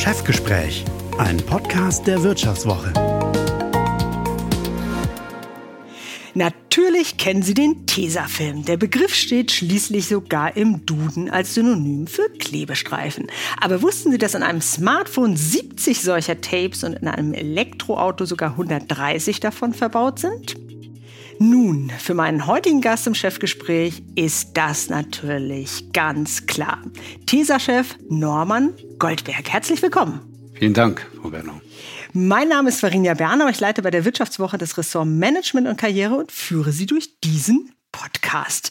Chefgespräch, ein Podcast der Wirtschaftswoche. Natürlich kennen Sie den Tesafilm. Der Begriff steht schließlich sogar im Duden als Synonym für Klebestreifen. Aber wussten Sie, dass an einem Smartphone 70 solcher Tapes und in einem Elektroauto sogar 130 davon verbaut sind? Nun, für meinen heutigen Gast im Chefgespräch ist das natürlich ganz klar. TESA-Chef Norman Goldberg. Herzlich willkommen. Vielen Dank, Frau Bernau. Mein Name ist Varinia Berner. Ich leite bei der Wirtschaftswoche das Ressort Management und Karriere und führe Sie durch diesen Podcast.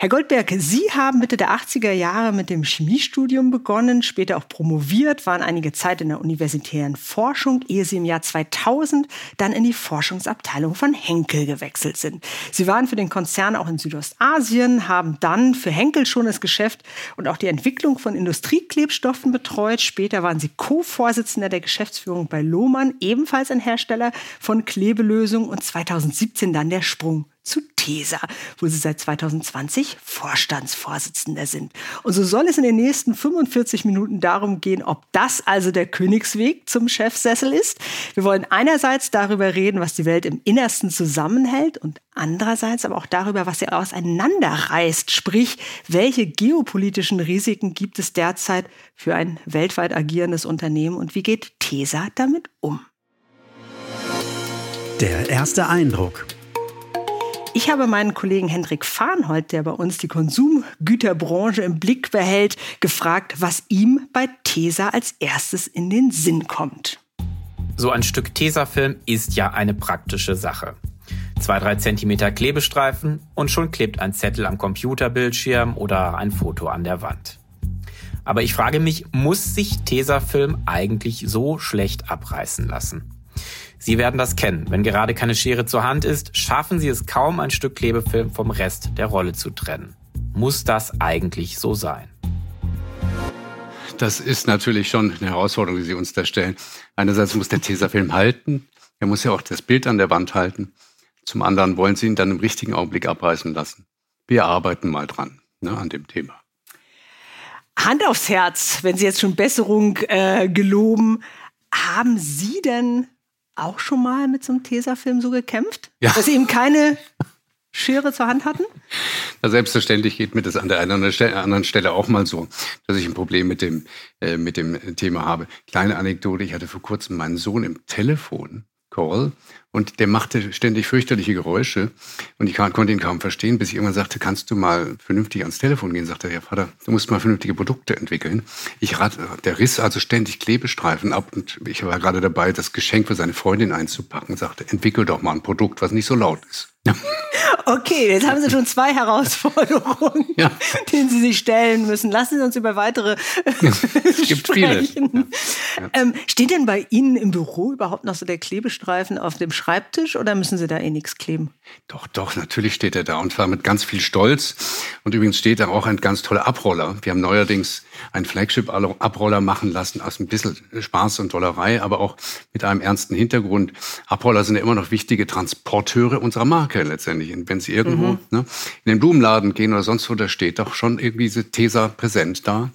Herr Goldberg, Sie haben Mitte der 80er Jahre mit dem Chemiestudium begonnen, später auch promoviert, waren einige Zeit in der universitären Forschung, ehe Sie im Jahr 2000 dann in die Forschungsabteilung von Henkel gewechselt sind. Sie waren für den Konzern auch in Südostasien, haben dann für Henkel schon das Geschäft und auch die Entwicklung von Industrieklebstoffen betreut. Später waren Sie Co-Vorsitzender der Geschäftsführung bei Lohmann, ebenfalls ein Hersteller von Klebelösungen und 2017 dann der Sprung zu TESA, wo sie seit 2020 Vorstandsvorsitzender sind. Und so soll es in den nächsten 45 Minuten darum gehen, ob das also der Königsweg zum Chefsessel ist. Wir wollen einerseits darüber reden, was die Welt im Innersten zusammenhält und andererseits aber auch darüber, was sie auseinanderreißt, sprich, welche geopolitischen Risiken gibt es derzeit für ein weltweit agierendes Unternehmen und wie geht TESA damit um? Der erste Eindruck. Ich habe meinen Kollegen Hendrik Farnhold, der bei uns die Konsumgüterbranche im Blick behält, gefragt, was ihm bei Tesa als erstes in den Sinn kommt. So ein Stück Tesafilm ist ja eine praktische Sache. Zwei, drei Zentimeter Klebestreifen und schon klebt ein Zettel am Computerbildschirm oder ein Foto an der Wand. Aber ich frage mich, muss sich Tesafilm eigentlich so schlecht abreißen lassen? Sie werden das kennen. Wenn gerade keine Schere zur Hand ist, schaffen Sie es kaum, ein Stück Klebefilm vom Rest der Rolle zu trennen. Muss das eigentlich so sein? Das ist natürlich schon eine Herausforderung, die Sie uns da stellen. Einerseits muss der Tesafilm halten. Er muss ja auch das Bild an der Wand halten. Zum anderen wollen Sie ihn dann im richtigen Augenblick abreißen lassen. Wir arbeiten mal dran, ne, an dem Thema. Hand aufs Herz, wenn Sie jetzt schon Besserung äh, geloben, haben Sie denn auch schon mal mit so einem Tesafilm so gekämpft? Ja. Dass Sie eben keine Schere zur Hand hatten? Na, selbstverständlich geht mir das an der einen oder anderen Stelle auch mal so, dass ich ein Problem mit dem, äh, mit dem Thema habe. Kleine Anekdote, ich hatte vor kurzem meinen Sohn im Telefon Call und der machte ständig fürchterliche Geräusche und ich konnte ihn kaum verstehen, bis ich irgendwann sagte, kannst du mal vernünftig ans Telefon gehen? Sagte er, ja Vater, du musst mal vernünftige Produkte entwickeln. Ich rat, der riss also ständig Klebestreifen ab und ich war gerade dabei, das Geschenk für seine Freundin einzupacken sagte, entwickel doch mal ein Produkt, was nicht so laut ist. Okay, jetzt haben Sie schon zwei Herausforderungen, ja. denen Sie sich stellen müssen. Lassen Sie uns über weitere es gibt sprechen. viele. Ja. Ähm, steht denn bei Ihnen im Büro überhaupt noch so der Klebestreifen auf dem Schreibtisch oder müssen Sie da eh nichts kleben? Doch, doch, natürlich steht er da und zwar mit ganz viel Stolz. Und übrigens steht da auch ein ganz toller Abroller. Wir haben neuerdings einen Flagship-Abroller machen lassen aus ein bisschen Spaß und Dollerei, aber auch mit einem ernsten Hintergrund. Abroller sind ja immer noch wichtige Transporteure unserer Marke letztendlich. Und wenn Sie irgendwo mhm. ne, in den Blumenladen gehen oder sonst wo, da steht doch schon irgendwie diese Tesa präsent da.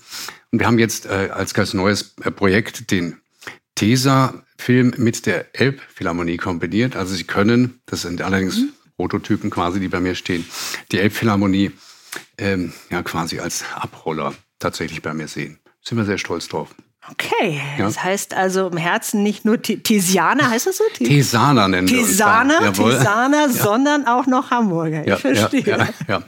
Und wir haben jetzt äh, als ganz neues äh, Projekt den Tesa-Film mit der Elbphilharmonie kombiniert. Also Sie können, das sind allerdings mhm. Prototypen quasi, die bei mir stehen, die Elbphilharmonie ähm, ja quasi als Abroller tatsächlich bei mir sehen. Sind wir sehr stolz drauf. Okay, ja. das heißt also im Herzen nicht nur Tesianer, heißt das so? Tesaner nennen Tesaner, wir uns Tesaner, ja. sondern auch noch Hamburger. Ich ja, verstehe. Ja.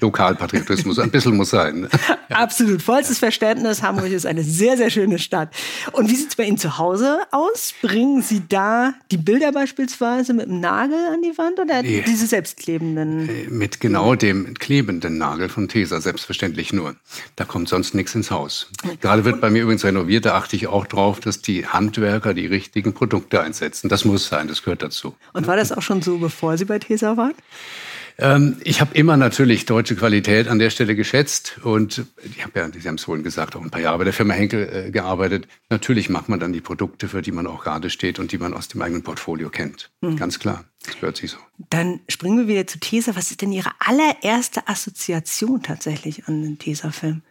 Lokalpatriotismus, ein bisschen muss sein. Ne? Absolut, vollstes Verständnis. Hamburg ist eine sehr, sehr schöne Stadt. Und wie sieht es bei Ihnen zu Hause aus? Bringen Sie da die Bilder beispielsweise mit dem Nagel an die Wand oder nee. diese selbstklebenden? Äh, mit genau dem klebenden Nagel von Tesa, selbstverständlich nur. Da kommt sonst nichts ins Haus. Gerade wird bei mir übrigens renoviert, da achte ich auch drauf, dass die Handwerker die richtigen Produkte einsetzen. Das muss sein, das gehört dazu. Und war das auch schon so, bevor Sie bei Tesa waren? Ähm, ich habe immer natürlich deutsche Qualität an der Stelle geschätzt und ich habe ja, Sie haben es vorhin gesagt, auch ein paar Jahre bei der Firma Henkel äh, gearbeitet. Natürlich macht man dann die Produkte, für die man auch gerade steht und die man aus dem eigenen Portfolio kennt. Mhm. Ganz klar, das gehört sich so. Dann springen wir wieder zu Tesa. Was ist denn Ihre allererste Assoziation tatsächlich an den Tesa-Film?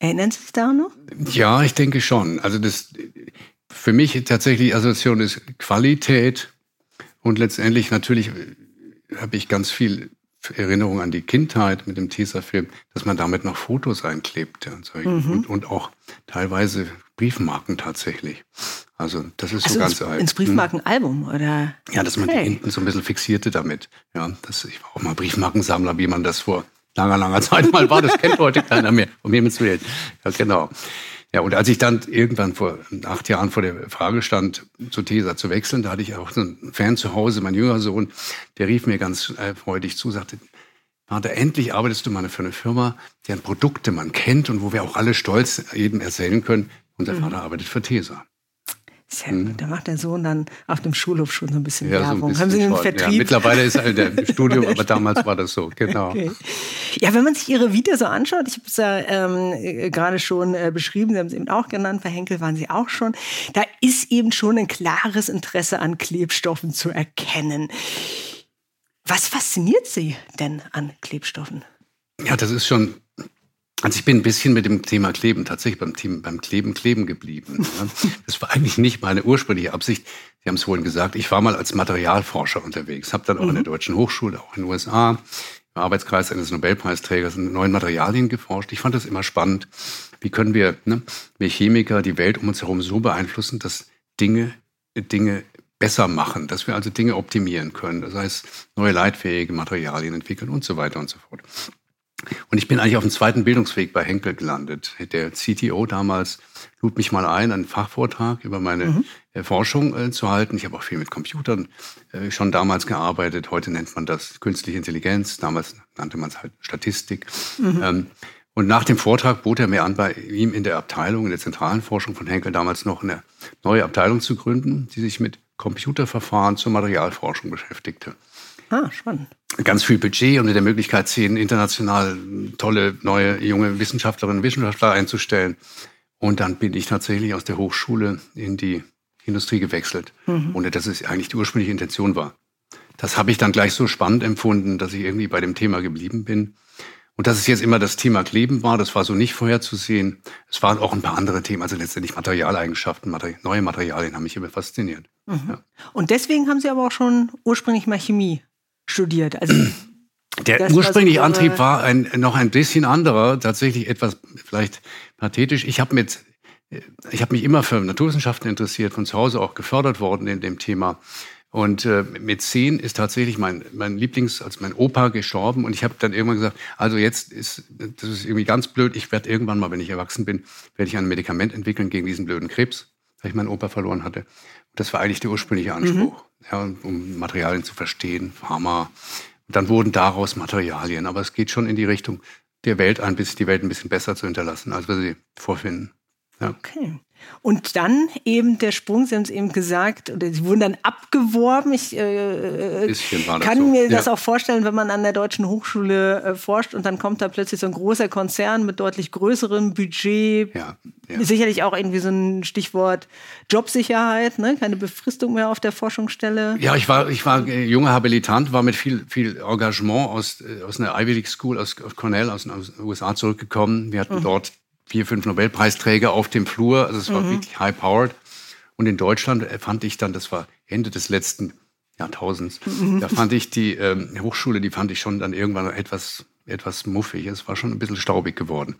Erinnern Sie sich da noch? Ja, ich denke schon. Also das für mich tatsächlich Assoziation ist Qualität und letztendlich natürlich habe ich ganz viel Erinnerung an die Kindheit mit dem Tesafilm, dass man damit noch Fotos einklebte und, so. mhm. und, und auch teilweise Briefmarken tatsächlich. Also das ist also so ganz ins, alt. Ins Briefmarkenalbum oder? Ja, dass man okay. die hinten so ein bisschen fixierte damit. Ja, das, ich war auch mal Briefmarkensammler, wie man das vor langer, langer Zeit mal war. Das kennt heute keiner mehr, um Himmels Willen. Ja, genau. Ja, und als ich dann irgendwann vor acht Jahren vor der Frage stand, zu TESA zu wechseln, da hatte ich auch so einen Fan zu Hause, mein jüngerer Sohn, der rief mir ganz äh, freudig zu, sagte, Vater, endlich arbeitest du mal für eine Firma, deren Produkte man kennt und wo wir auch alle stolz jedem erzählen können, unser mhm. Vater arbeitet für TESA. Sehr gut. Hm. Da macht der Sohn dann auf dem Schulhof schon so ein bisschen ja, Werbung. So ein bisschen Haben Sie einen Vertrieb? Ja, mittlerweile ist er im Studium, aber damals war das so, genau. Okay. Ja, wenn man sich Ihre Vita so anschaut, ich habe es ja ähm, äh, gerade schon äh, beschrieben, Sie haben es eben auch genannt, bei Henkel waren Sie auch schon, da ist eben schon ein klares Interesse an Klebstoffen zu erkennen. Was fasziniert Sie denn an Klebstoffen? Ja, das ist schon also ich bin ein bisschen mit dem Thema Kleben tatsächlich beim, Team, beim Kleben kleben geblieben. Das war eigentlich nicht meine ursprüngliche Absicht. Sie haben es vorhin gesagt, ich war mal als Materialforscher unterwegs, habe dann auch mhm. an der mhm. Deutschen Hochschule, auch in den USA, im Arbeitskreis eines Nobelpreisträgers in neuen Materialien geforscht. Ich fand das immer spannend. Wie können wir, ne, wir Chemiker, die Welt um uns herum so beeinflussen, dass Dinge, Dinge besser machen, dass wir also Dinge optimieren können. Das heißt, neue leitfähige Materialien entwickeln und so weiter und so fort. Und ich bin eigentlich auf dem zweiten Bildungsweg bei Henkel gelandet. Der CTO damals lud mich mal ein, einen Fachvortrag über meine mhm. Äh, Forschung äh, zu halten. Ich habe auch viel mit Computern äh, schon damals gearbeitet. Heute nennt man das künstliche Intelligenz. Damals nannte man es halt Statistik. Mhm. Ähm, und nach dem Vortrag bot er mir an, bei ihm in der Abteilung, in der zentralen Forschung von Henkel damals noch eine neue Abteilung zu gründen, die sich mit Computerverfahren zur Materialforschung beschäftigte. Ah, spannend ganz viel Budget und mit der Möglichkeit, zehn international tolle, neue, junge Wissenschaftlerinnen und Wissenschaftler einzustellen. Und dann bin ich tatsächlich aus der Hochschule in die Industrie gewechselt, mhm. ohne dass es eigentlich die ursprüngliche Intention war. Das habe ich dann gleich so spannend empfunden, dass ich irgendwie bei dem Thema geblieben bin. Und dass es jetzt immer das Thema Kleben war, das war so nicht vorherzusehen. Es waren auch ein paar andere Themen, also letztendlich Materialeigenschaften, Materi neue Materialien haben mich immer fasziniert. Mhm. Ja. Und deswegen haben Sie aber auch schon ursprünglich mal Chemie studiert. Also der das, ursprüngliche Antrieb war ein, noch ein bisschen anderer, tatsächlich etwas vielleicht pathetisch. Ich habe mit ich habe mich immer für Naturwissenschaften interessiert, von zu Hause auch gefördert worden in dem Thema. Und äh, mit zehn ist tatsächlich mein, mein Lieblings, als mein Opa gestorben. Und ich habe dann irgendwann gesagt, also jetzt ist, das ist irgendwie ganz blöd. Ich werde irgendwann mal, wenn ich erwachsen bin, werde ich ein Medikament entwickeln gegen diesen blöden Krebs, weil ich meinen Opa verloren hatte. Das war eigentlich der ursprüngliche Anspruch, mhm. ja, um Materialien zu verstehen, Pharma. Dann wurden daraus Materialien. Aber es geht schon in die Richtung, der Welt ein bisschen, die Welt ein bisschen besser zu hinterlassen, als wir sie vorfinden. Ja. Okay. Und dann eben der Sprung, Sie haben es eben gesagt, oder Sie wurden dann abgeworben. Ich äh, äh kann so. mir das auch vorstellen, wenn man an der Deutschen Hochschule äh, forscht und dann kommt da plötzlich so ein großer Konzern mit deutlich größerem Budget. Ja, ja. Sicherlich auch irgendwie so ein Stichwort Jobsicherheit, ne? keine Befristung mehr auf der Forschungsstelle. Ja, ich war, ich war äh, junger Habilitant, war mit viel, viel Engagement aus, äh, aus einer Ivy League School aus Cornell, aus den USA zurückgekommen. Wir hatten mhm. dort vier, fünf Nobelpreisträger auf dem Flur. Also es war mhm. wirklich high-powered. Und in Deutschland fand ich dann, das war Ende des letzten Jahrtausends, mhm. da fand ich die ähm, Hochschule, die fand ich schon dann irgendwann etwas, etwas muffig. Es war schon ein bisschen staubig geworden.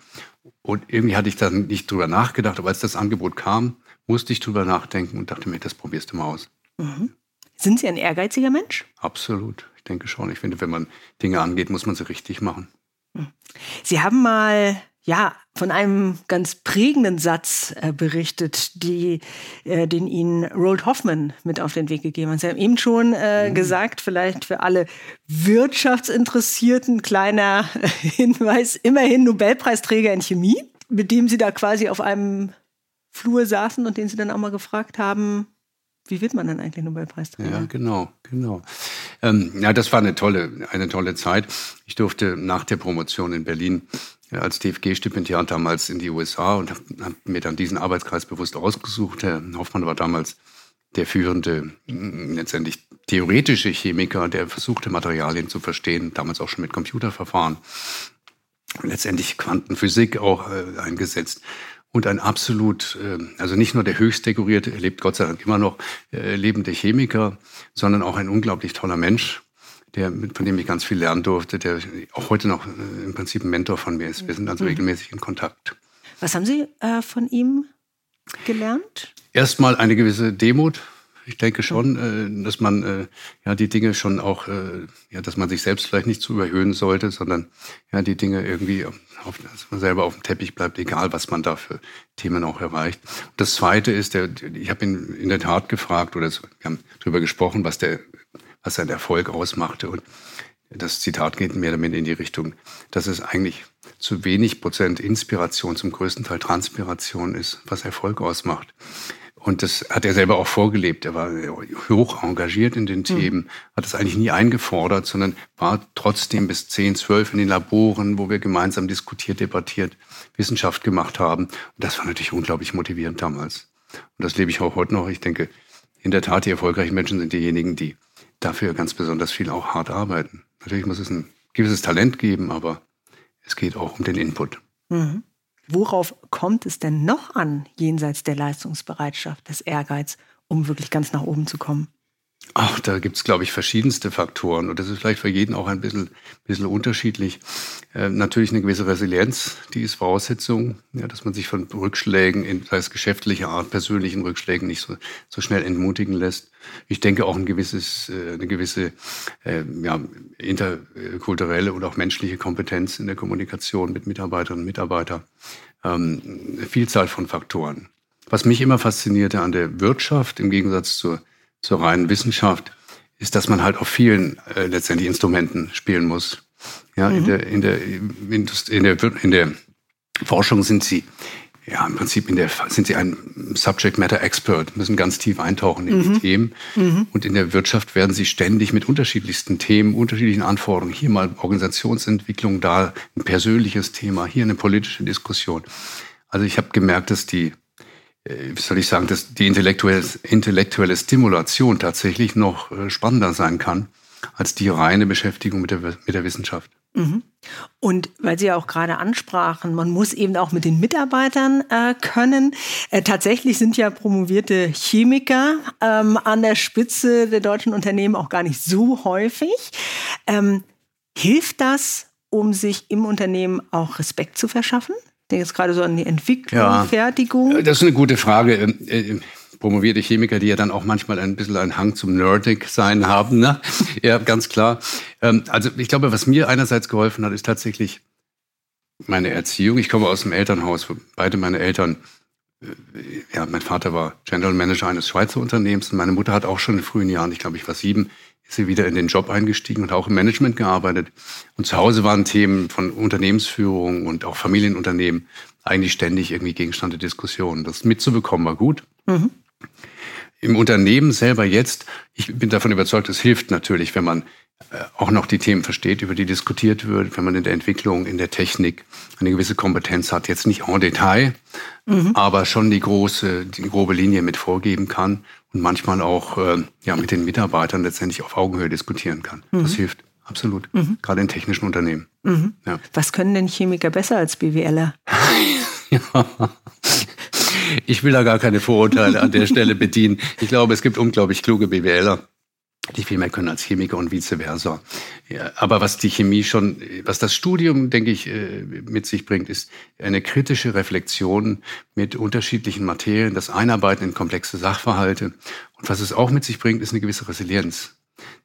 Und irgendwie hatte ich dann nicht drüber nachgedacht, aber als das Angebot kam, musste ich drüber nachdenken und dachte mir, das probierst du mal aus. Mhm. Sind Sie ein ehrgeiziger Mensch? Absolut. Ich denke schon. Ich finde, wenn man Dinge angeht, muss man sie richtig machen. Mhm. Sie haben mal ja, von einem ganz prägenden Satz äh, berichtet, die, äh, den Ihnen Roald Hoffman mit auf den Weg gegeben hat. Sie haben eben schon äh, mhm. gesagt, vielleicht für alle Wirtschaftsinteressierten, kleiner Hinweis, immerhin Nobelpreisträger in Chemie, mit dem Sie da quasi auf einem Flur saßen und den Sie dann auch mal gefragt haben, wie wird man denn eigentlich Nobelpreisträger? Ja, genau, genau. Ähm, ja, das war eine tolle, eine tolle Zeit. Ich durfte nach der Promotion in Berlin als DFG-Stipendiat damals in die USA und habe hab mir dann diesen Arbeitskreis bewusst ausgesucht. Herr Hoffmann war damals der führende, mm, letztendlich theoretische Chemiker, der versuchte, Materialien zu verstehen, damals auch schon mit Computerverfahren. letztendlich Quantenphysik auch äh, eingesetzt. Und ein absolut, äh, also nicht nur der höchst dekorierte, er lebt Gott sei Dank immer noch, äh, lebende Chemiker, sondern auch ein unglaublich toller Mensch, der, von dem ich ganz viel lernen durfte, der auch heute noch äh, im Prinzip ein Mentor von mir ist. Wir sind also mhm. regelmäßig in Kontakt. Was haben Sie äh, von ihm gelernt? Erstmal eine gewisse Demut, ich denke schon, äh, dass man äh, ja die Dinge schon auch, äh, ja, dass man sich selbst vielleicht nicht zu überhöhen sollte, sondern ja die Dinge irgendwie, auf, dass man selber auf dem Teppich bleibt, egal was man da für Themen auch erreicht. Und das Zweite ist, der, ich habe ihn in der Tat gefragt oder wir haben darüber gesprochen, was der, was sein Erfolg ausmachte und das Zitat geht mehr damit in die Richtung, dass es eigentlich zu wenig Prozent Inspiration, zum größten Teil Transpiration ist, was Erfolg ausmacht. Und das hat er selber auch vorgelebt. Er war hoch engagiert in den mhm. Themen, hat es eigentlich nie eingefordert, sondern war trotzdem bis 10, 12 in den Laboren, wo wir gemeinsam diskutiert, debattiert, Wissenschaft gemacht haben. Und das war natürlich unglaublich motivierend damals. Und das lebe ich auch heute noch. Ich denke, in der Tat, die erfolgreichen Menschen sind diejenigen, die dafür ganz besonders viel auch hart arbeiten. Natürlich muss es ein gewisses Talent geben, aber es geht auch um den Input. Mhm. Worauf kommt es denn noch an, jenseits der Leistungsbereitschaft, des Ehrgeiz, um wirklich ganz nach oben zu kommen? Ach, da gibt es, glaube ich, verschiedenste Faktoren. Und das ist vielleicht für jeden auch ein bisschen, bisschen unterschiedlich. Äh, natürlich eine gewisse Resilienz, die ist Voraussetzung, ja, dass man sich von Rückschlägen, in, sei es geschäftlicher Art, persönlichen Rückschlägen, nicht so, so schnell entmutigen lässt. Ich denke auch ein gewisses, äh, eine gewisse äh, ja, interkulturelle und auch menschliche Kompetenz in der Kommunikation mit Mitarbeiterinnen und Mitarbeitern. Ähm, eine Vielzahl von Faktoren. Was mich immer faszinierte an der Wirtschaft, im Gegensatz zur zur reinen Wissenschaft, ist, dass man halt auf vielen äh, letztendlich Instrumenten spielen muss. Ja, mhm. in, der, in, der, in, der, in der Forschung sind sie ja, im Prinzip in der, sind sie ein Subject Matter Expert, müssen ganz tief eintauchen in mhm. die Themen. Mhm. Und in der Wirtschaft werden sie ständig mit unterschiedlichsten Themen, unterschiedlichen Anforderungen, hier mal Organisationsentwicklung, da ein persönliches Thema, hier eine politische Diskussion. Also ich habe gemerkt, dass die wie soll ich sagen, dass die intellektuelle, intellektuelle Stimulation tatsächlich noch äh, spannender sein kann als die reine Beschäftigung mit der, mit der Wissenschaft. Mhm. Und weil Sie ja auch gerade ansprachen, man muss eben auch mit den Mitarbeitern äh, können. Äh, tatsächlich sind ja promovierte Chemiker ähm, an der Spitze der deutschen Unternehmen auch gar nicht so häufig. Ähm, hilft das, um sich im Unternehmen auch Respekt zu verschaffen? Denke jetzt gerade so an die Entwicklung, ja, Fertigung. Das ist eine gute Frage. Ähm, äh, promovierte Chemiker, die ja dann auch manchmal ein bisschen einen Hang zum Nerdig-Sein haben. Ne? ja, ganz klar. Ähm, also ich glaube, was mir einerseits geholfen hat, ist tatsächlich meine Erziehung. Ich komme aus dem Elternhaus, wo beide meine Eltern äh, ja, mein Vater war General Manager eines Schweizer Unternehmens und meine Mutter hat auch schon in frühen Jahren, ich glaube, ich war sieben, ist sie wieder in den Job eingestiegen und auch im Management gearbeitet. Und zu Hause waren Themen von Unternehmensführung und auch Familienunternehmen eigentlich ständig irgendwie Gegenstand der Diskussion. Das mitzubekommen war gut. Mhm. Im Unternehmen selber jetzt, ich bin davon überzeugt, es hilft natürlich, wenn man auch noch die Themen versteht, über die diskutiert wird, wenn man in der Entwicklung, in der Technik eine gewisse Kompetenz hat, jetzt nicht en Detail, mhm. aber schon die große, die grobe Linie mit vorgeben kann und manchmal auch äh, ja, mit den Mitarbeitern letztendlich auf Augenhöhe diskutieren kann. Mhm. Das hilft. Absolut. Mhm. Gerade in technischen Unternehmen. Mhm. Ja. Was können denn Chemiker besser als BWLer? ja. Ich will da gar keine Vorurteile an der Stelle bedienen. Ich glaube, es gibt unglaublich kluge BWLer, die viel mehr können als Chemiker und vice versa. Ja, aber was die Chemie schon, was das Studium, denke ich, äh, mit sich bringt, ist eine kritische Reflexion mit unterschiedlichen Materien, das Einarbeiten in komplexe Sachverhalte. Und was es auch mit sich bringt, ist eine gewisse Resilienz.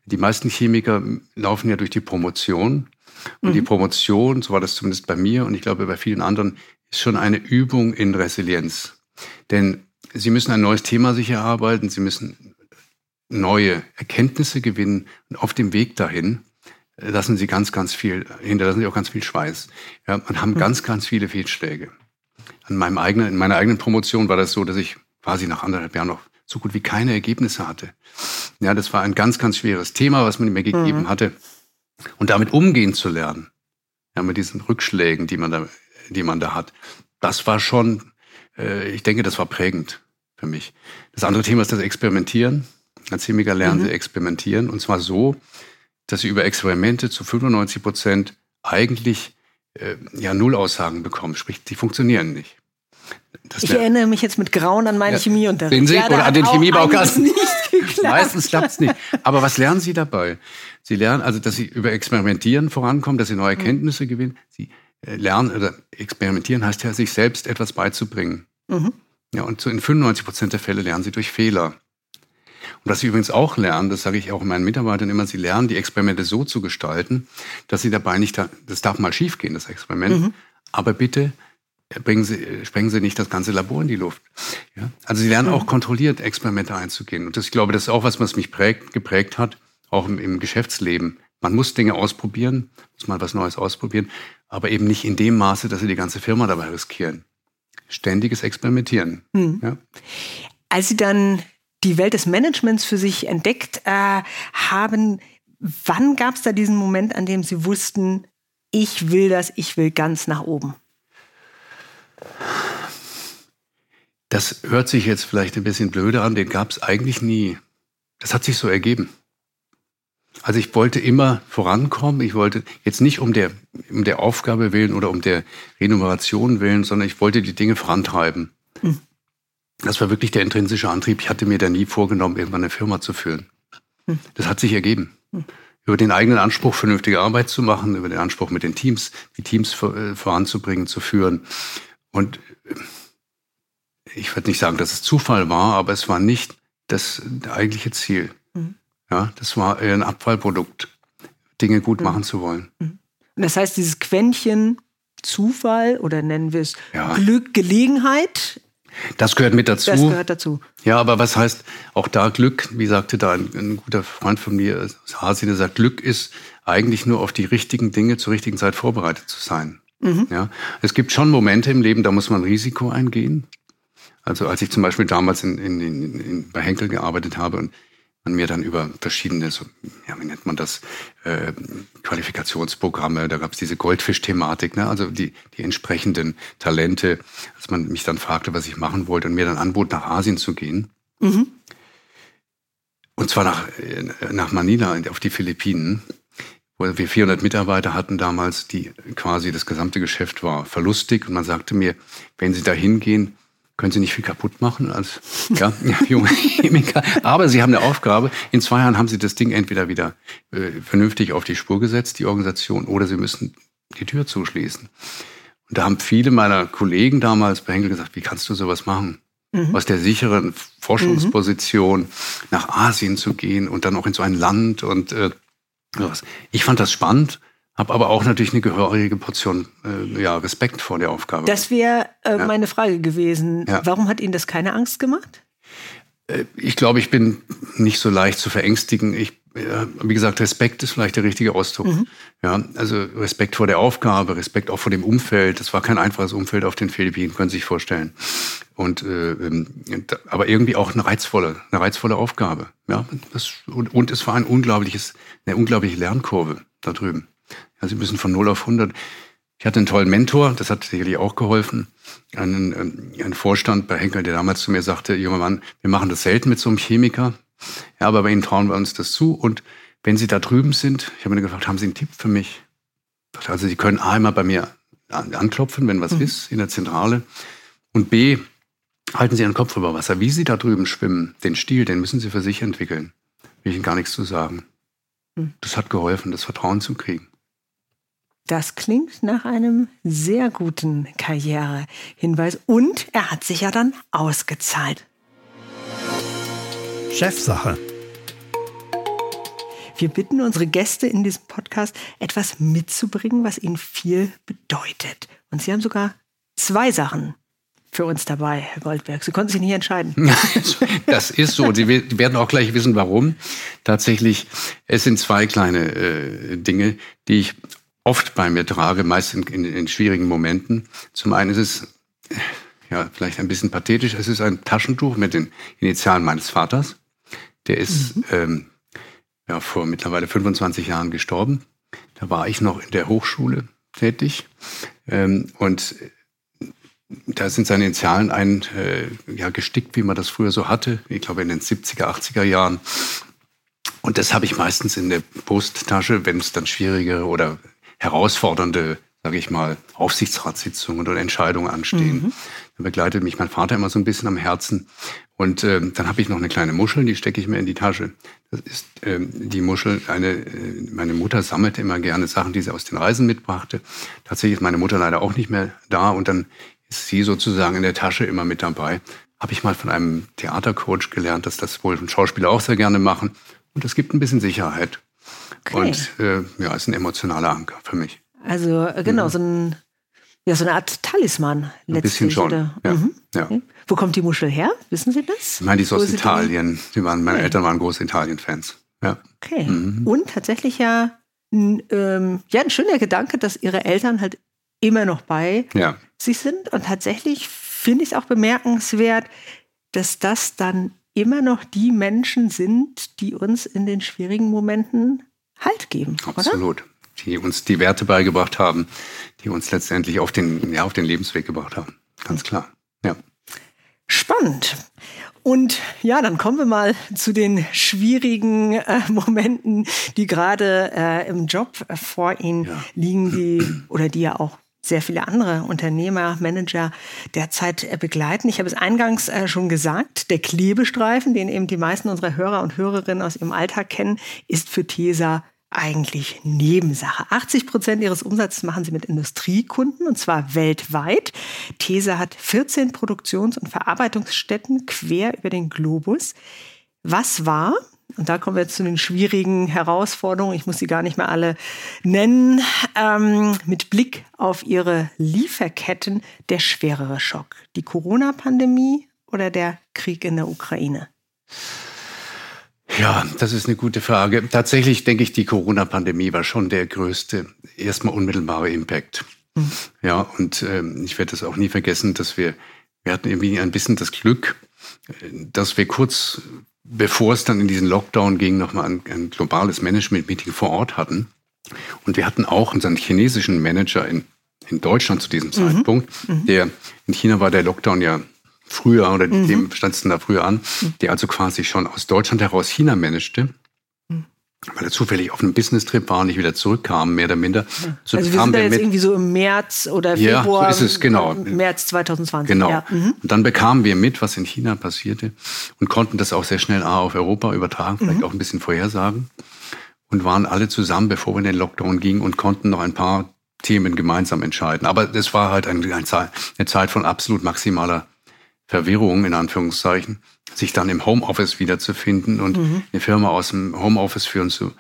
Die meisten Chemiker laufen ja durch die Promotion. Und mhm. die Promotion, so war das zumindest bei mir und ich glaube bei vielen anderen, ist schon eine Übung in Resilienz. Denn sie müssen ein neues Thema sich erarbeiten, sie müssen neue Erkenntnisse gewinnen und auf dem Weg dahin lassen sie ganz, ganz viel, hinterlassen sie auch ganz viel Schweiß. Ja, und haben mhm. ganz, ganz viele Fehlschläge. An meinem eigenen, in meiner eigenen Promotion war das so, dass ich quasi nach anderthalb Jahren noch so gut wie keine Ergebnisse hatte. Ja, das war ein ganz, ganz schweres Thema, was man mir gegeben mhm. hatte. Und damit umgehen zu lernen, ja, mit diesen Rückschlägen, die man da, die man da hat, das war schon, äh, ich denke, das war prägend für mich. Das andere Thema ist das Experimentieren. Als Chemiker lernen mhm. sie experimentieren und zwar so, dass sie über Experimente zu 95 Prozent eigentlich äh, ja, Nullaussagen bekommen, sprich, die funktionieren nicht. Das ich erinnere mich jetzt mit Grauen an meinen ja, Chemieunterricht. Sehen Sie? Ja, Oder an den Chemiebaukasten. Meistens klappt es nicht. Aber was lernen Sie dabei? Sie lernen also, dass Sie über Experimentieren vorankommen, dass Sie neue Erkenntnisse mhm. gewinnen. Sie äh, lernen, oder experimentieren heißt ja, sich selbst etwas beizubringen. Mhm. Ja, und so in 95 Prozent der Fälle lernen Sie durch Fehler. Und was Sie übrigens auch lernen, das sage ich auch meinen Mitarbeitern immer, Sie lernen, die Experimente so zu gestalten, dass Sie dabei nicht, das darf mal schiefgehen, das Experiment, mhm. aber bitte bringen Sie, sprengen Sie nicht das ganze Labor in die Luft. Ja? Also Sie lernen mhm. auch kontrolliert Experimente einzugehen. Und das, ich glaube, das ist auch was, was mich prägt, geprägt hat, auch im, im Geschäftsleben. Man muss Dinge ausprobieren, muss mal was Neues ausprobieren, aber eben nicht in dem Maße, dass Sie die ganze Firma dabei riskieren. Ständiges Experimentieren. Mhm. Ja? Als Sie dann die Welt des Managements für sich entdeckt äh, haben, wann gab es da diesen Moment, an dem Sie wussten, ich will das, ich will ganz nach oben? Das hört sich jetzt vielleicht ein bisschen blöde an, den gab es eigentlich nie. Das hat sich so ergeben. Also ich wollte immer vorankommen. Ich wollte jetzt nicht um der, um der Aufgabe willen oder um der Renumeration willen, sondern ich wollte die Dinge vorantreiben. Hm. Das war wirklich der intrinsische Antrieb. Ich hatte mir da nie vorgenommen, irgendwann eine Firma zu führen. Das hat sich ergeben. Über den eigenen Anspruch, vernünftige Arbeit zu machen, über den Anspruch mit den Teams, die Teams äh, voranzubringen, zu führen. Und äh, ich würde nicht sagen, dass es Zufall war, aber es war nicht das eigentliche Ziel. Mhm. Ja, das war ein Abfallprodukt, Dinge gut mhm. machen zu wollen. Und das heißt, dieses Quäntchen Zufall oder nennen wir es ja. Glück, Gelegenheit. Das gehört mit dazu. Das gehört dazu. Ja, aber was heißt auch da Glück? Wie sagte da ein, ein guter Freund von mir, Hasi, der sagt, Glück ist eigentlich nur auf die richtigen Dinge zur richtigen Zeit vorbereitet zu sein. Mhm. Ja, es gibt schon Momente im Leben, da muss man Risiko eingehen. Also als ich zum Beispiel damals in, in, in, in, bei Henkel gearbeitet habe und man mir dann über verschiedene, so, ja, wie nennt man das, äh, Qualifikationsprogramme, da gab es diese Goldfisch-Thematik, ne? also die, die entsprechenden Talente, als man mich dann fragte, was ich machen wollte und mir dann anbot, nach Asien zu gehen. Mhm. Und zwar nach, äh, nach Manila, auf die Philippinen wo wir 400 Mitarbeiter hatten damals, die quasi das gesamte Geschäft war verlustig. Und man sagte mir, wenn Sie da hingehen, können Sie nicht viel kaputt machen als ja, junge Chemiker. Aber Sie haben eine Aufgabe. In zwei Jahren haben Sie das Ding entweder wieder äh, vernünftig auf die Spur gesetzt, die Organisation, oder Sie müssen die Tür zuschließen. Und da haben viele meiner Kollegen damals bei Henkel gesagt, wie kannst du sowas machen? Mhm. Aus der sicheren Forschungsposition mhm. nach Asien zu gehen und dann auch in so ein Land und äh, ich fand das spannend, habe aber auch natürlich eine gehörige Portion äh, ja, Respekt vor der Aufgabe. Das wäre äh, ja. meine Frage gewesen. Ja. Warum hat Ihnen das keine Angst gemacht? Äh, ich glaube, ich bin nicht so leicht zu verängstigen. Ich, wie gesagt, Respekt ist vielleicht der richtige Ausdruck. Mhm. Ja, also Respekt vor der Aufgabe, Respekt auch vor dem Umfeld. Das war kein einfaches Umfeld auf den Philippinen, können Sie sich vorstellen. Und äh, ähm, aber irgendwie auch eine reizvolle, eine reizvolle Aufgabe. Ja, das, und, und es war ein unglaubliches, eine unglaubliche Lernkurve da drüben. Ja, Sie müssen von 0 auf 100. Ich hatte einen tollen Mentor, das hat sicherlich auch geholfen. Einen, ähm, einen Vorstand bei Henkel, der damals zu mir sagte, junger Mann, wir machen das selten mit so einem Chemiker. Ja, aber bei Ihnen trauen wir uns das zu. Und wenn Sie da drüben sind, ich habe mir gefragt, haben Sie einen Tipp für mich? Also Sie können A immer bei mir anklopfen, wenn was mhm. ist, in der Zentrale. Und B, halten Sie Ihren Kopf über Wasser. Wie Sie da drüben schwimmen, den Stil, den müssen Sie für sich entwickeln. Will ich Ihnen gar nichts zu sagen. Mhm. Das hat geholfen, das Vertrauen zu kriegen. Das klingt nach einem sehr guten Karrierehinweis und er hat sich ja dann ausgezahlt. Chefsache. Wir bitten unsere Gäste in diesem Podcast, etwas mitzubringen, was ihnen viel bedeutet. Und sie haben sogar zwei Sachen für uns dabei, Herr Goldberg. Sie konnten sich nicht entscheiden. das ist so. Sie werden auch gleich wissen, warum. Tatsächlich, es sind zwei kleine äh, Dinge, die ich oft bei mir trage, meist in, in, in schwierigen Momenten. Zum einen ist es ja vielleicht ein bisschen pathetisch. Es ist ein Taschentuch mit den Initialen meines Vaters. Der ist mhm. ähm, ja, vor mittlerweile 25 Jahren gestorben. Da war ich noch in der Hochschule tätig. Ähm, und da sind seine Initialen ein, äh, ja, gestickt, wie man das früher so hatte. Ich glaube in den 70er, 80er Jahren. Und das habe ich meistens in der Brusttasche, wenn es dann schwierigere oder herausfordernde sage ich mal, Aufsichtsratssitzungen oder Entscheidungen anstehen. Mhm. Da begleitet mich mein Vater immer so ein bisschen am Herzen. Und äh, dann habe ich noch eine kleine Muschel, die stecke ich mir in die Tasche. Das ist äh, die Muschel, eine, äh, meine Mutter sammelte immer gerne Sachen, die sie aus den Reisen mitbrachte. Tatsächlich ist meine Mutter leider auch nicht mehr da und dann ist sie sozusagen in der Tasche immer mit dabei. Habe ich mal von einem Theatercoach gelernt, dass das wohl Schauspieler auch sehr gerne machen. Und das gibt ein bisschen Sicherheit. Okay. Und äh, ja, ist ein emotionaler Anker für mich. Also äh, genau, mhm. so, ein, ja, so eine Art Talisman letztlich. Ein bisschen schon, oder? Ja. Mhm. ja. Okay. Wo kommt die Muschel her? Wissen Sie das? Ich meine, die ist aus Italien. Die waren, meine okay. Eltern waren große Italien-Fans. Ja. Okay. Mhm. Und tatsächlich ja, ähm, ja, ein schöner Gedanke, dass Ihre Eltern halt immer noch bei ja. sich sind. Und tatsächlich finde ich es auch bemerkenswert, dass das dann immer noch die Menschen sind, die uns in den schwierigen Momenten Halt geben. Absolut. Oder? Die uns die Werte beigebracht haben, die uns letztendlich auf den, ja, auf den Lebensweg gebracht haben. Ganz klar. Ja. Spannend. Und ja, dann kommen wir mal zu den schwierigen äh, Momenten, die gerade äh, im Job vor Ihnen ja. liegen, die oder die ja auch sehr viele andere Unternehmer, Manager derzeit äh, begleiten. Ich habe es eingangs äh, schon gesagt, der Klebestreifen, den eben die meisten unserer Hörer und Hörerinnen aus ihrem Alltag kennen, ist für TESA eigentlich Nebensache. 80 Prozent ihres Umsatzes machen sie mit Industriekunden und zwar weltweit. TESA hat 14 Produktions- und Verarbeitungsstätten quer über den Globus. Was war und da kommen wir jetzt zu den schwierigen Herausforderungen. Ich muss sie gar nicht mehr alle nennen. Ähm, mit Blick auf ihre Lieferketten der schwerere Schock. Die Corona-Pandemie oder der Krieg in der Ukraine? Ja, das ist eine gute Frage. Tatsächlich denke ich, die Corona-Pandemie war schon der größte, erstmal unmittelbare Impact. Mhm. Ja, und äh, ich werde das auch nie vergessen, dass wir, wir hatten irgendwie ein bisschen das Glück, äh, dass wir kurz bevor es dann in diesen Lockdown ging, nochmal ein, ein globales Management-Meeting vor Ort hatten. Und wir hatten auch unseren chinesischen Manager in, in Deutschland zu diesem mhm. Zeitpunkt. Mhm. Der, in China war der Lockdown ja früher oder mhm. dem stand es da früher an, mhm. der also quasi schon aus Deutschland heraus China managte weil er zufällig auf einem Business-Trip war und nicht wieder zurückkam, mehr oder minder. So also wir sind da jetzt irgendwie so im März oder Februar. Ja, so ist es, genau. März 2020. Genau. Ja. Mhm. Und dann bekamen wir mit, was in China passierte und konnten das auch sehr schnell auf Europa übertragen, vielleicht mhm. auch ein bisschen vorhersagen und waren alle zusammen, bevor wir in den Lockdown gingen und konnten noch ein paar Themen gemeinsam entscheiden. Aber das war halt eine, eine Zeit von absolut maximaler Verwirrung, in Anführungszeichen sich dann im Homeoffice wiederzufinden und mhm. eine Firma aus dem Homeoffice führen zu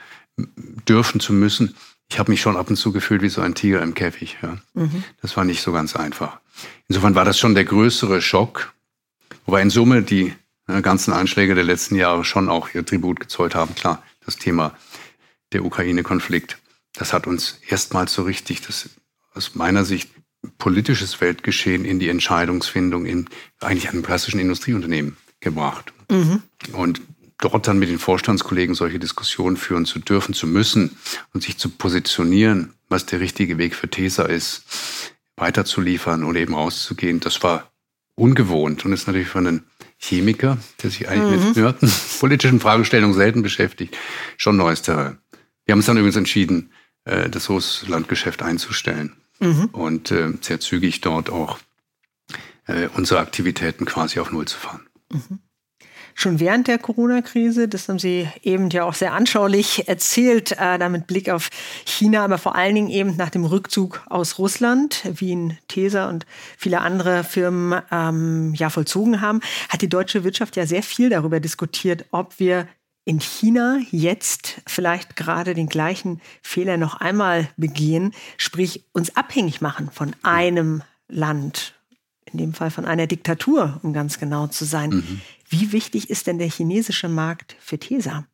dürfen zu müssen. Ich habe mich schon ab und zu gefühlt wie so ein Tiger im Käfig. Ja. Mhm. Das war nicht so ganz einfach. Insofern war das schon der größere Schock, wobei in Summe die äh, ganzen Einschläge der letzten Jahre schon auch ihr Tribut gezollt haben. Klar, das Thema der Ukraine-Konflikt, das hat uns erstmals so richtig, das aus meiner Sicht politisches Weltgeschehen in die Entscheidungsfindung in eigentlich einem klassischen Industrieunternehmen gebracht. Mhm. Und dort dann mit den Vorstandskollegen solche Diskussionen führen zu dürfen, zu müssen und sich zu positionieren, was der richtige Weg für TESA ist, weiterzuliefern oder eben rauszugehen, das war ungewohnt und ist natürlich für einen Chemiker, der sich eigentlich mhm. mit ja, politischen Fragestellungen selten beschäftigt, schon neues Terrain. Wir haben uns dann übrigens entschieden, äh, das Russlandgeschäft einzustellen mhm. und äh, sehr zügig dort auch äh, unsere Aktivitäten quasi auf Null zu fahren. Mhm. Schon während der Corona-Krise, das haben Sie eben ja auch sehr anschaulich erzählt, äh, da mit Blick auf China, aber vor allen Dingen eben nach dem Rückzug aus Russland, wie ihn Tesa und viele andere Firmen ähm, ja vollzogen haben, hat die deutsche Wirtschaft ja sehr viel darüber diskutiert, ob wir in China jetzt vielleicht gerade den gleichen Fehler noch einmal begehen, sprich uns abhängig machen von einem Land in dem Fall von einer Diktatur, um ganz genau zu sein. Mhm. Wie wichtig ist denn der chinesische Markt für TESA?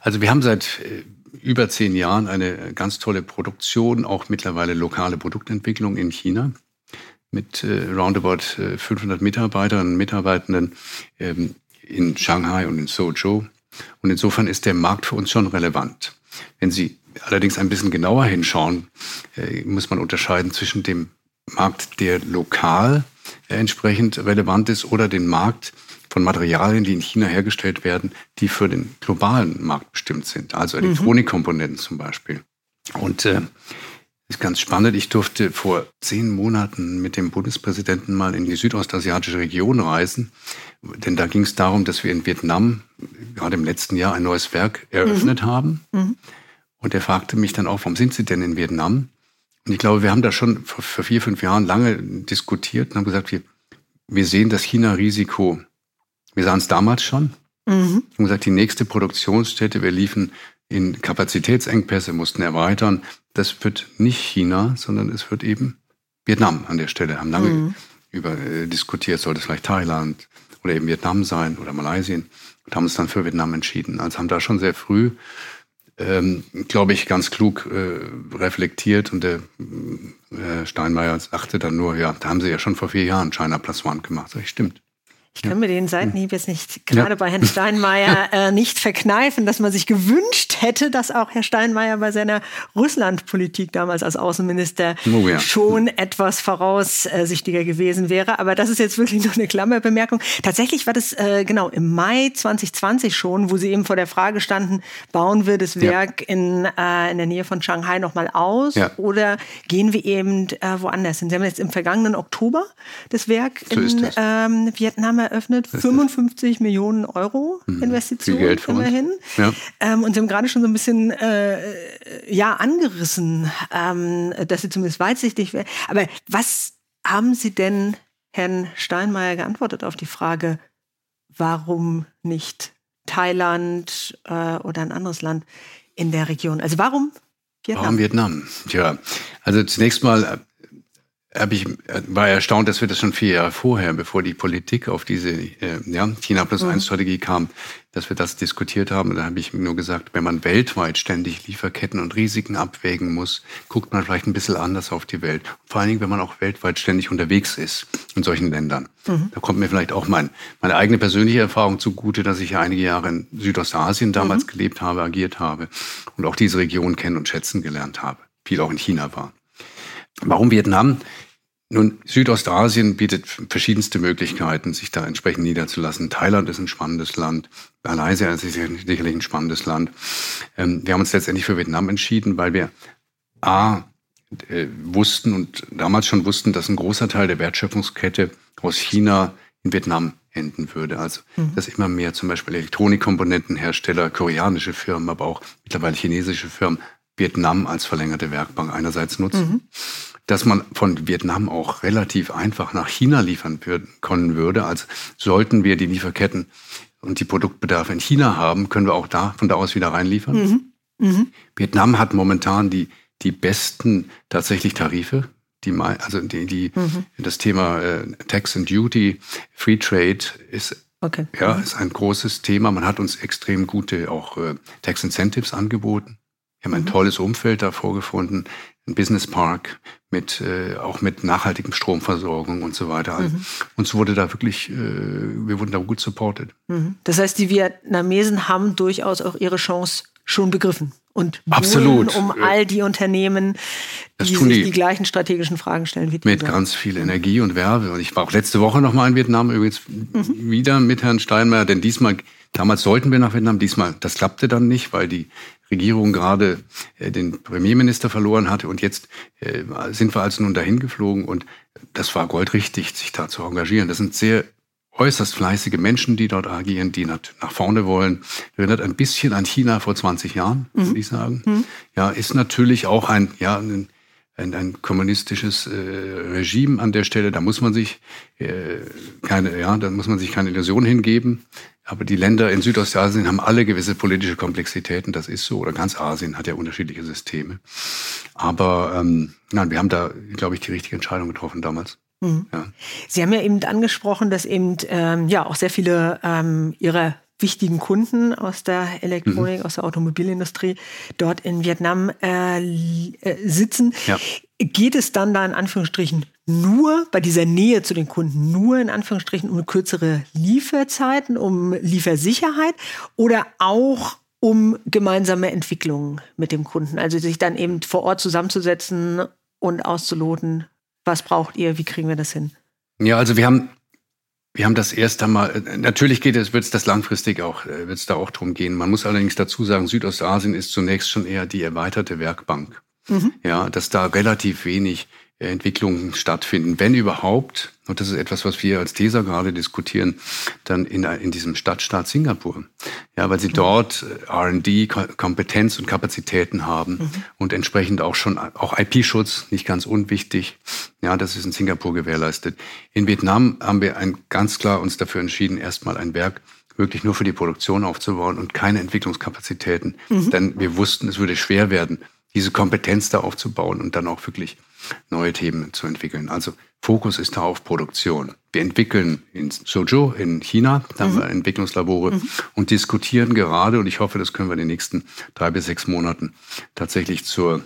Also wir haben seit äh, über zehn Jahren eine ganz tolle Produktion, auch mittlerweile lokale Produktentwicklung in China mit äh, roundabout äh, 500 Mitarbeiterinnen und Mitarbeitenden ähm, in Shanghai und in Suzhou. Und insofern ist der Markt für uns schon relevant. Wenn Sie allerdings ein bisschen genauer hinschauen, äh, muss man unterscheiden zwischen dem Markt, der lokal entsprechend relevant ist oder den Markt von Materialien, die in China hergestellt werden, die für den globalen Markt bestimmt sind, also mhm. Elektronikkomponenten zum Beispiel. Und äh, ist ganz spannend. Ich durfte vor zehn Monaten mit dem Bundespräsidenten mal in die südostasiatische Region reisen. Denn da ging es darum, dass wir in Vietnam gerade im letzten Jahr ein neues Werk eröffnet mhm. haben. Mhm. Und er fragte mich dann auch, warum sind Sie denn in Vietnam? Und ich glaube, wir haben da schon vor, vor vier, fünf Jahren lange diskutiert und haben gesagt, wir, wir sehen das China-Risiko. Wir sahen es damals schon. Mhm. Und gesagt, die nächste Produktionsstätte, wir liefen in Kapazitätsengpässe, mussten erweitern. Das wird nicht China, sondern es wird eben Vietnam an der Stelle. Haben lange mhm. über äh, diskutiert, sollte es vielleicht Thailand oder eben Vietnam sein oder Malaysia und haben uns dann für Vietnam entschieden. Also haben da schon sehr früh, ähm, glaube ich, ganz klug äh, reflektiert und der äh, Steinmeier sagte dann nur, ja, da haben sie ja schon vor vier Jahren China Plus One gemacht. Sag ich, stimmt. Ich kann mir den Seitenhieb jetzt nicht gerade ja. bei Herrn Steinmeier äh, nicht verkneifen, dass man sich gewünscht hätte, dass auch Herr Steinmeier bei seiner Russlandpolitik damals als Außenminister oh ja. schon etwas voraussichtiger gewesen wäre. Aber das ist jetzt wirklich nur eine Klammerbemerkung. Tatsächlich war das äh, genau im Mai 2020 schon, wo Sie eben vor der Frage standen, bauen wir das Werk ja. in, äh, in der Nähe von Shanghai nochmal aus oder gehen wir eben äh, woanders hin? Sie haben jetzt im vergangenen Oktober das Werk so in ähm, Vietnam eröffnet. 55 Millionen Euro mhm. Investition Viel Geld für immerhin. Ja. Ähm, und Sie haben gerade schon so ein bisschen äh, ja angerissen, ähm, dass Sie zumindest weitsichtig wäre. Aber was haben Sie denn Herrn Steinmeier geantwortet auf die Frage, warum nicht Thailand äh, oder ein anderes Land in der Region? Also warum Vietnam? Warum Vietnam? Tja, also zunächst mal hab ich, war erstaunt, dass wir das schon vier Jahre vorher, bevor die Politik auf diese äh, ja, China plus eins Strategie kam, dass wir das diskutiert haben. Und da habe ich nur gesagt, wenn man weltweit ständig Lieferketten und Risiken abwägen muss, guckt man vielleicht ein bisschen anders auf die Welt. Vor allen Dingen, wenn man auch weltweit ständig unterwegs ist in solchen Ländern. Mhm. Da kommt mir vielleicht auch mein, meine eigene persönliche Erfahrung zugute, dass ich ja einige Jahre in Südostasien damals mhm. gelebt habe, agiert habe und auch diese Region kennen und schätzen gelernt habe. Viel auch in China war. Warum Vietnam? Nun, Südostasien bietet verschiedenste Möglichkeiten, sich da entsprechend niederzulassen. Thailand ist ein spannendes Land. Malaysia ist sicherlich ein spannendes Land. Ähm, wir haben uns letztendlich für Vietnam entschieden, weil wir A, äh, wussten und damals schon wussten, dass ein großer Teil der Wertschöpfungskette aus China in Vietnam enden würde. Also, mhm. dass immer mehr zum Beispiel Elektronikkomponentenhersteller, koreanische Firmen, aber auch mittlerweile chinesische Firmen Vietnam als verlängerte Werkbank einerseits nutzen. Mhm dass man von Vietnam auch relativ einfach nach China liefern können würde. Also sollten wir die Lieferketten und die Produktbedarfe in China haben, können wir auch da von da aus wieder reinliefern. Mhm. Mhm. Vietnam hat momentan die, die besten tatsächlich Tarife. Die, also die, die, mhm. das Thema äh, Tax and Duty, Free Trade ist Okay. Ja, ist ein großes Thema. Man hat uns extrem gute auch äh, Tax Incentives angeboten. Wir haben ein mhm. tolles Umfeld da vorgefunden ein Business Park mit äh, auch mit nachhaltigem Stromversorgung und so weiter. Mhm. Uns wurde da wirklich, äh, wir wurden da gut supported. Mhm. Das heißt, die Vietnamesen haben durchaus auch ihre Chance schon begriffen und Absolut. um all die Unternehmen, die sich die, die, gleichen strategischen Fragen stellen wie Mit ganz viel Energie und Werbe. Und ich war auch letzte Woche noch mal in Vietnam übrigens mhm. wieder mit Herrn Steinmeier, denn diesmal Damals sollten wir nach Vietnam, diesmal, das klappte dann nicht, weil die Regierung gerade äh, den Premierminister verloren hatte und jetzt äh, sind wir also nun dahin geflogen und das war goldrichtig, sich da zu engagieren. Das sind sehr äußerst fleißige Menschen, die dort agieren, die nach, vorne wollen. Erinnert ein bisschen an China vor 20 Jahren, mhm. würde ich sagen. Mhm. Ja, ist natürlich auch ein, ja, ein, ein, ein kommunistisches äh, Regime an der Stelle. Da muss man sich äh, keine, ja, da muss man sich keine Illusion hingeben. Aber die Länder in Südostasien haben alle gewisse politische Komplexitäten, das ist so. Oder ganz Asien hat ja unterschiedliche Systeme. Aber ähm, nein, wir haben da, glaube ich, die richtige Entscheidung getroffen damals. Mhm. Ja. Sie haben ja eben angesprochen, dass eben ähm, ja auch sehr viele ähm, Ihrer wichtigen Kunden aus der Elektronik, mhm. aus der Automobilindustrie dort in Vietnam äh, äh, sitzen. Ja. Geht es dann da in Anführungsstrichen nur bei dieser Nähe zu den Kunden, nur in Anführungsstrichen um kürzere Lieferzeiten, um Liefersicherheit oder auch um gemeinsame Entwicklungen mit dem Kunden? Also sich dann eben vor Ort zusammenzusetzen und auszuloten, was braucht ihr, wie kriegen wir das hin? Ja, also wir haben wir haben das erst einmal, natürlich geht es, wird es das langfristig auch, wird es da auch drum gehen. Man muss allerdings dazu sagen, Südostasien ist zunächst schon eher die erweiterte Werkbank. Mhm. Ja, dass da relativ wenig Entwicklungen stattfinden, wenn überhaupt, und das ist etwas, was wir als TESA gerade diskutieren, dann in, in diesem Stadtstaat Singapur. Ja, weil sie mhm. dort äh, R&D, Kompetenz und Kapazitäten haben mhm. und entsprechend auch schon, auch IP-Schutz, nicht ganz unwichtig. Ja, das ist in Singapur gewährleistet. In Vietnam haben wir ein, ganz klar uns dafür entschieden, erstmal ein Werk wirklich nur für die Produktion aufzubauen und keine Entwicklungskapazitäten. Mhm. Denn wir wussten, es würde schwer werden, diese Kompetenz da aufzubauen und dann auch wirklich neue Themen zu entwickeln. Also Fokus ist da auf Produktion. Wir entwickeln in Suzhou in China, da haben wir mhm. Entwicklungslabore mhm. und diskutieren gerade, und ich hoffe, das können wir in den nächsten drei bis sechs Monaten tatsächlich zur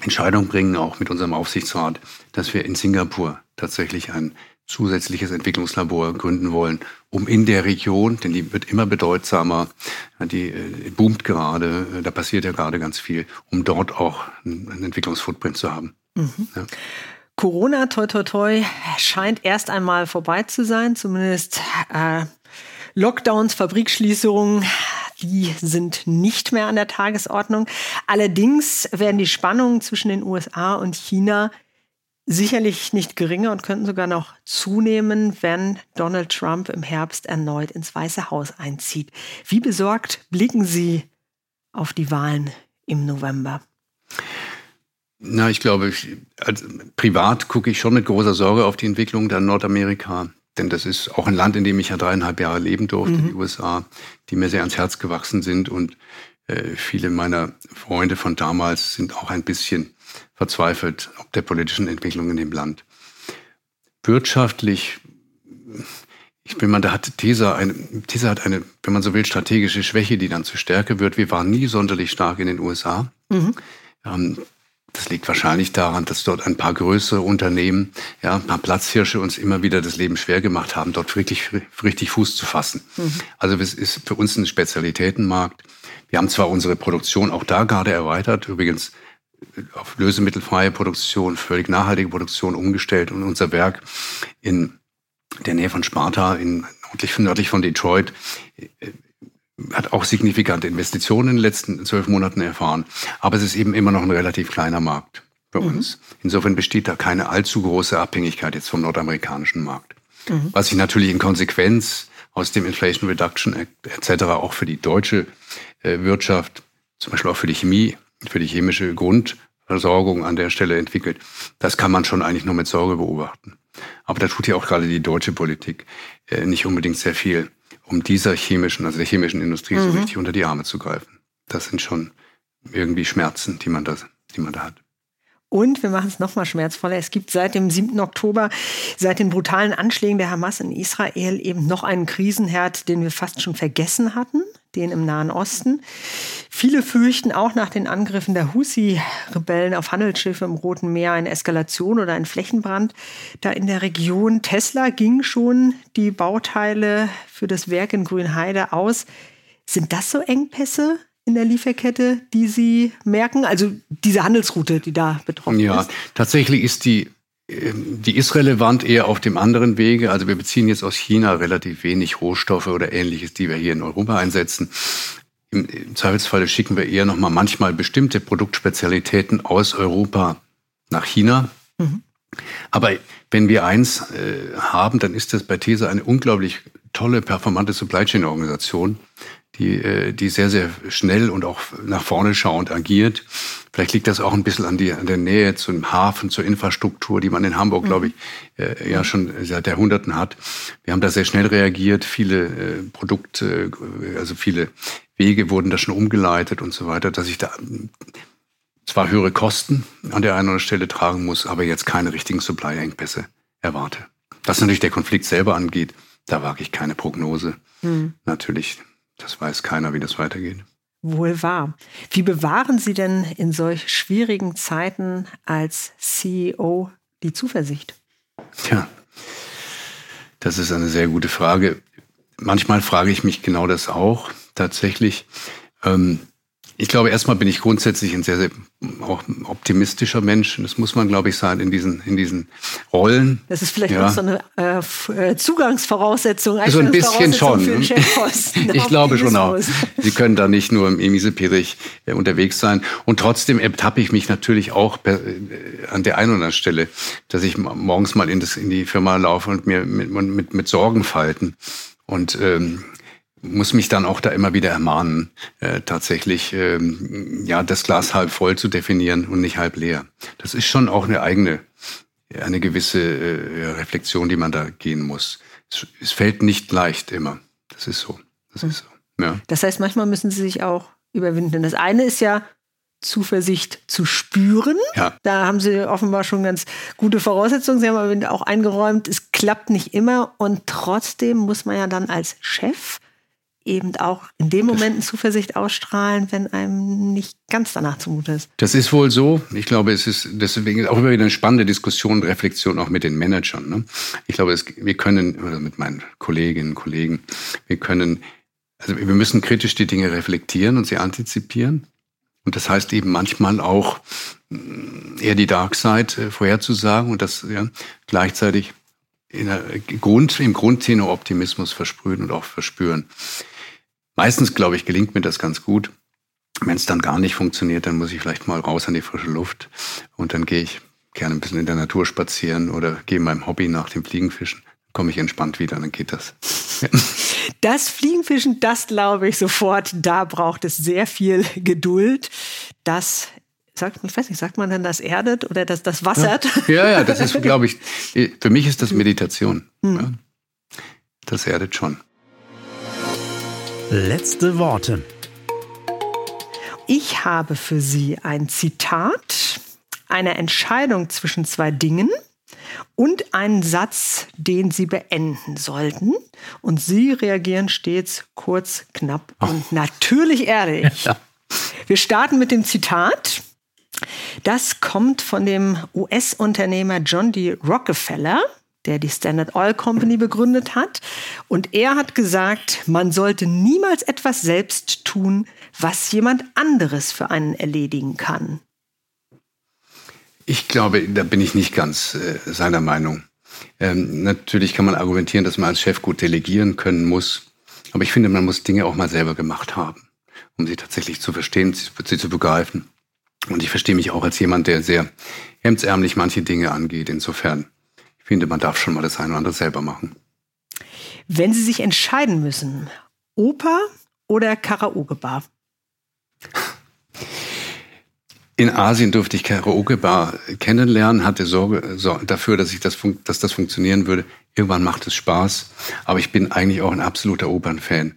Entscheidung bringen, auch mit unserem Aufsichtsrat, dass wir in Singapur tatsächlich ein zusätzliches Entwicklungslabor gründen wollen, um in der Region, denn die wird immer bedeutsamer, die äh, boomt gerade, da passiert ja gerade ganz viel, um dort auch einen Entwicklungsfootprint zu haben. Mhm. Ja. Corona, toi, toi, toi, scheint erst einmal vorbei zu sein. Zumindest äh, Lockdowns, Fabrikschließungen, die sind nicht mehr an der Tagesordnung. Allerdings werden die Spannungen zwischen den USA und China sicherlich nicht geringer und könnten sogar noch zunehmen, wenn Donald Trump im Herbst erneut ins Weiße Haus einzieht. Wie besorgt blicken Sie auf die Wahlen im November? Na, ich glaube, ich, also privat gucke ich schon mit großer Sorge auf die Entwicklung der Nordamerika. Denn das ist auch ein Land, in dem ich ja dreieinhalb Jahre leben durfte, mhm. die USA, die mir sehr ans Herz gewachsen sind. Und äh, viele meiner Freunde von damals sind auch ein bisschen verzweifelt ob der politischen Entwicklung in dem Land. Wirtschaftlich, ich bin mal, da hat TESA eine, TESA hat eine, wenn man so will, strategische Schwäche, die dann zu Stärke wird. Wir waren nie sonderlich stark in den USA. Mhm. Ähm, das liegt wahrscheinlich daran, dass dort ein paar größere Unternehmen, ja, ein paar Platzhirsche uns immer wieder das Leben schwer gemacht haben, dort wirklich richtig Fuß zu fassen. Mhm. Also es ist für uns ein Spezialitätenmarkt. Wir haben zwar unsere Produktion auch da gerade erweitert, übrigens auf lösemittelfreie Produktion, völlig nachhaltige Produktion umgestellt und unser Werk in der Nähe von Sparta, in nördlich, nördlich von Detroit, äh, hat auch signifikante Investitionen in den letzten zwölf Monaten erfahren. Aber es ist eben immer noch ein relativ kleiner Markt für mhm. uns. Insofern besteht da keine allzu große Abhängigkeit jetzt vom nordamerikanischen Markt. Mhm. Was sich natürlich in Konsequenz aus dem Inflation Reduction Act etc. auch für die deutsche äh, Wirtschaft, zum Beispiel auch für die Chemie, für die chemische Grundversorgung an der Stelle entwickelt. Das kann man schon eigentlich nur mit Sorge beobachten. Aber da tut ja auch gerade die deutsche Politik äh, nicht unbedingt sehr viel um dieser chemischen, also der chemischen Industrie mhm. so richtig unter die Arme zu greifen. Das sind schon irgendwie Schmerzen, die man da, die man da hat. Und wir machen es noch mal schmerzvoller. Es gibt seit dem 7. Oktober, seit den brutalen Anschlägen der Hamas in Israel eben noch einen Krisenherd, den wir fast schon vergessen hatten, den im Nahen Osten. Viele fürchten auch nach den Angriffen der Husi-Rebellen auf Handelsschiffe im Roten Meer eine Eskalation oder einen Flächenbrand da in der Region. Tesla ging schon die Bauteile für das Werk in Grünheide aus. Sind das so Engpässe? in der Lieferkette, die Sie merken? Also diese Handelsroute, die da betroffen ja, ist? Ja, tatsächlich ist die, die ist relevant eher auf dem anderen Wege. Also wir beziehen jetzt aus China relativ wenig Rohstoffe oder ähnliches, die wir hier in Europa einsetzen. Im, im Zweifelsfalle schicken wir eher nochmal manchmal bestimmte Produktspezialitäten aus Europa nach China. Mhm. Aber wenn wir eins äh, haben, dann ist das bei TESA eine unglaublich tolle, performante Supply Chain Organisation, die, äh, die sehr, sehr schnell und auch nach vorne schauend agiert. Vielleicht liegt das auch ein bisschen an, die, an der Nähe zum Hafen, zur Infrastruktur, die man in Hamburg, mhm. glaube ich, äh, ja schon seit Jahrhunderten hat. Wir haben da sehr schnell reagiert. Viele äh, Produkte, also viele Wege wurden da schon umgeleitet und so weiter, dass ich da zwar höhere Kosten an der einen oder anderen Stelle tragen muss, aber jetzt keine richtigen Supply-Engpässe erwarte. Was natürlich der Konflikt selber angeht, da wage ich keine Prognose. Mhm. Natürlich das weiß keiner, wie das weitergeht. Wohl wahr. Wie bewahren Sie denn in solch schwierigen Zeiten als CEO die Zuversicht? Tja, das ist eine sehr gute Frage. Manchmal frage ich mich genau das auch tatsächlich. Ähm, Ich glaube, erstmal bin ich grundsätzlich ein sehr, sehr optimistischer Mensch. Das muss man, glaube ich, sein in diesen, in diesen Rollen. Das ist vielleicht ja. auch so eine äh, äh Zugangsvoraussetzung. So ein bisschen schon. Ne? ich glaube schon auch. Sie können da nicht nur im Emiseperich äh, unterwegs sein. Und trotzdem ertappe ich mich natürlich auch per, äh, an der einen oder anderen Stelle, dass ich morgens mal in, das, in die Firma laufe und mir mit, mit, mit Sorgen falten. Und ähm, muss mich dann auch da immer wieder ermahnen, äh, tatsächlich ähm, ja das Glas halb voll zu definieren und nicht halb leer. Das ist schon auch eine eigene, eine gewisse äh, Reflexion, die man da gehen muss. Es, es, fällt nicht leicht immer. Das ist so. Das ist so. Ja. Das heißt, manchmal müssen Sie sich auch überwinden. Das eine ist ja Zuversicht zu spüren. Ja. Da haben Sie offenbar schon ganz gute Voraussetzungen. Sie haben aber auch eingeräumt, es klappt nicht immer und trotzdem muss man ja dann als Chef eben auch in dem Moment Zuversicht ausstrahlen, wenn einem nicht ganz danach zumute ist. Das ist wohl so. Ich glaube, es ist deswegen auch immer wieder eine spannende Diskussion und Reflexion auch mit den Managern. Ne? Ich glaube, es, wir können, oder mit meinen Kolleginnen und Kollegen, wir können, also wir müssen kritisch die Dinge reflektieren und sie antizipieren. Und das heißt eben manchmal auch mm, eher die Dark Side äh, vorherzusagen und das ja, gleichzeitig der Grund, im Grundtenor Optimismus versprühen und auch verspüren. Meistens, glaube ich, gelingt mir das ganz gut. Wenn es dann gar nicht funktioniert, dann muss ich vielleicht mal raus an die frische Luft und dann gehe ich gerne ein bisschen in der Natur spazieren oder gehe meinem Hobby nach dem Fliegenfischen. Dann komme ich entspannt wieder, dann geht das. Das Fliegenfischen, das glaube ich sofort. Da braucht es sehr viel Geduld. Das sagt, ich weiß nicht, sagt man denn das erdet oder das, das wassert? Ja, ja, das ist, glaube ich, für mich ist das Meditation. Hm. Ja. Das erdet schon. Letzte Worte. Ich habe für Sie ein Zitat einer Entscheidung zwischen zwei Dingen und einen Satz, den Sie beenden sollten. Und Sie reagieren stets kurz, knapp Ach. und natürlich ehrlich. Ja. Wir starten mit dem Zitat. Das kommt von dem US-Unternehmer John D. Rockefeller der die Standard Oil Company begründet hat. Und er hat gesagt, man sollte niemals etwas selbst tun, was jemand anderes für einen erledigen kann. Ich glaube, da bin ich nicht ganz äh, seiner Meinung. Ähm, natürlich kann man argumentieren, dass man als Chef gut delegieren können muss. Aber ich finde, man muss Dinge auch mal selber gemacht haben, um sie tatsächlich zu verstehen, sie zu begreifen. Und ich verstehe mich auch als jemand, der sehr hemdsärmlich manche Dinge angeht. Insofern finde, man darf schon mal das eine oder andere selber machen. Wenn Sie sich entscheiden müssen, Oper oder Karaoke-Bar? In Asien durfte ich Karaoke-Bar kennenlernen, hatte Sorge dafür, dass, ich das, dass das funktionieren würde. Irgendwann macht es Spaß, aber ich bin eigentlich auch ein absoluter Opernfan.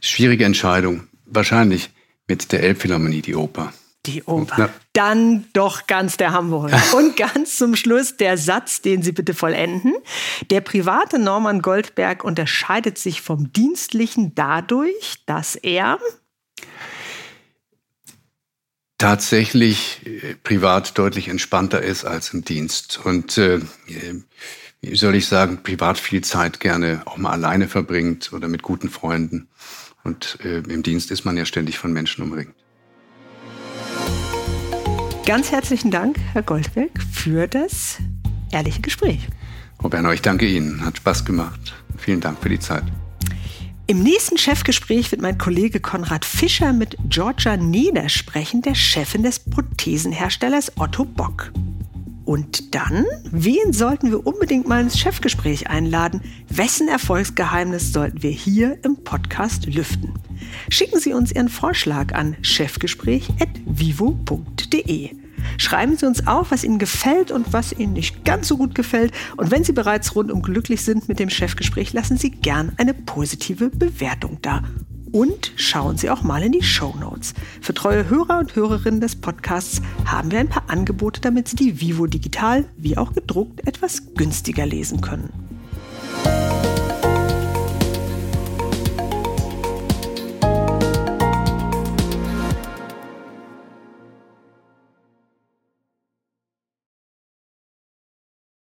Schwierige Entscheidung. Wahrscheinlich mit der Elbphilharmonie die Oper. Die Oper. Ja. Dann doch ganz der Hamburger. Und ganz zum Schluss der Satz, den Sie bitte vollenden. Der private Norman Goldberg unterscheidet sich vom dienstlichen dadurch, dass er tatsächlich äh, privat deutlich entspannter ist als im Dienst. Und äh, wie soll ich sagen, privat viel Zeit gerne auch mal alleine verbringt oder mit guten Freunden. Und äh, im Dienst ist man ja ständig von Menschen umringt. Ganz herzlichen Dank, Herr Goldberg, für das ehrliche Gespräch. Frau Berner, ich danke Ihnen. Hat Spaß gemacht. Vielen Dank für die Zeit. Im nächsten Chefgespräch wird mein Kollege Konrad Fischer mit Georgia Neder sprechen, der Chefin des Prothesenherstellers Otto Bock. Und dann, wen sollten wir unbedingt mal ins Chefgespräch einladen? Wessen Erfolgsgeheimnis sollten wir hier im Podcast lüften? Schicken Sie uns Ihren Vorschlag an chefgespräch.vivo.de. Schreiben Sie uns auf, was Ihnen gefällt und was Ihnen nicht ganz so gut gefällt. Und wenn Sie bereits rundum glücklich sind mit dem Chefgespräch, lassen Sie gern eine positive Bewertung da. Und schauen Sie auch mal in die Show Notes. Für treue Hörer und Hörerinnen des Podcasts haben wir ein paar Angebote, damit Sie die Vivo digital wie auch gedruckt etwas günstiger lesen können.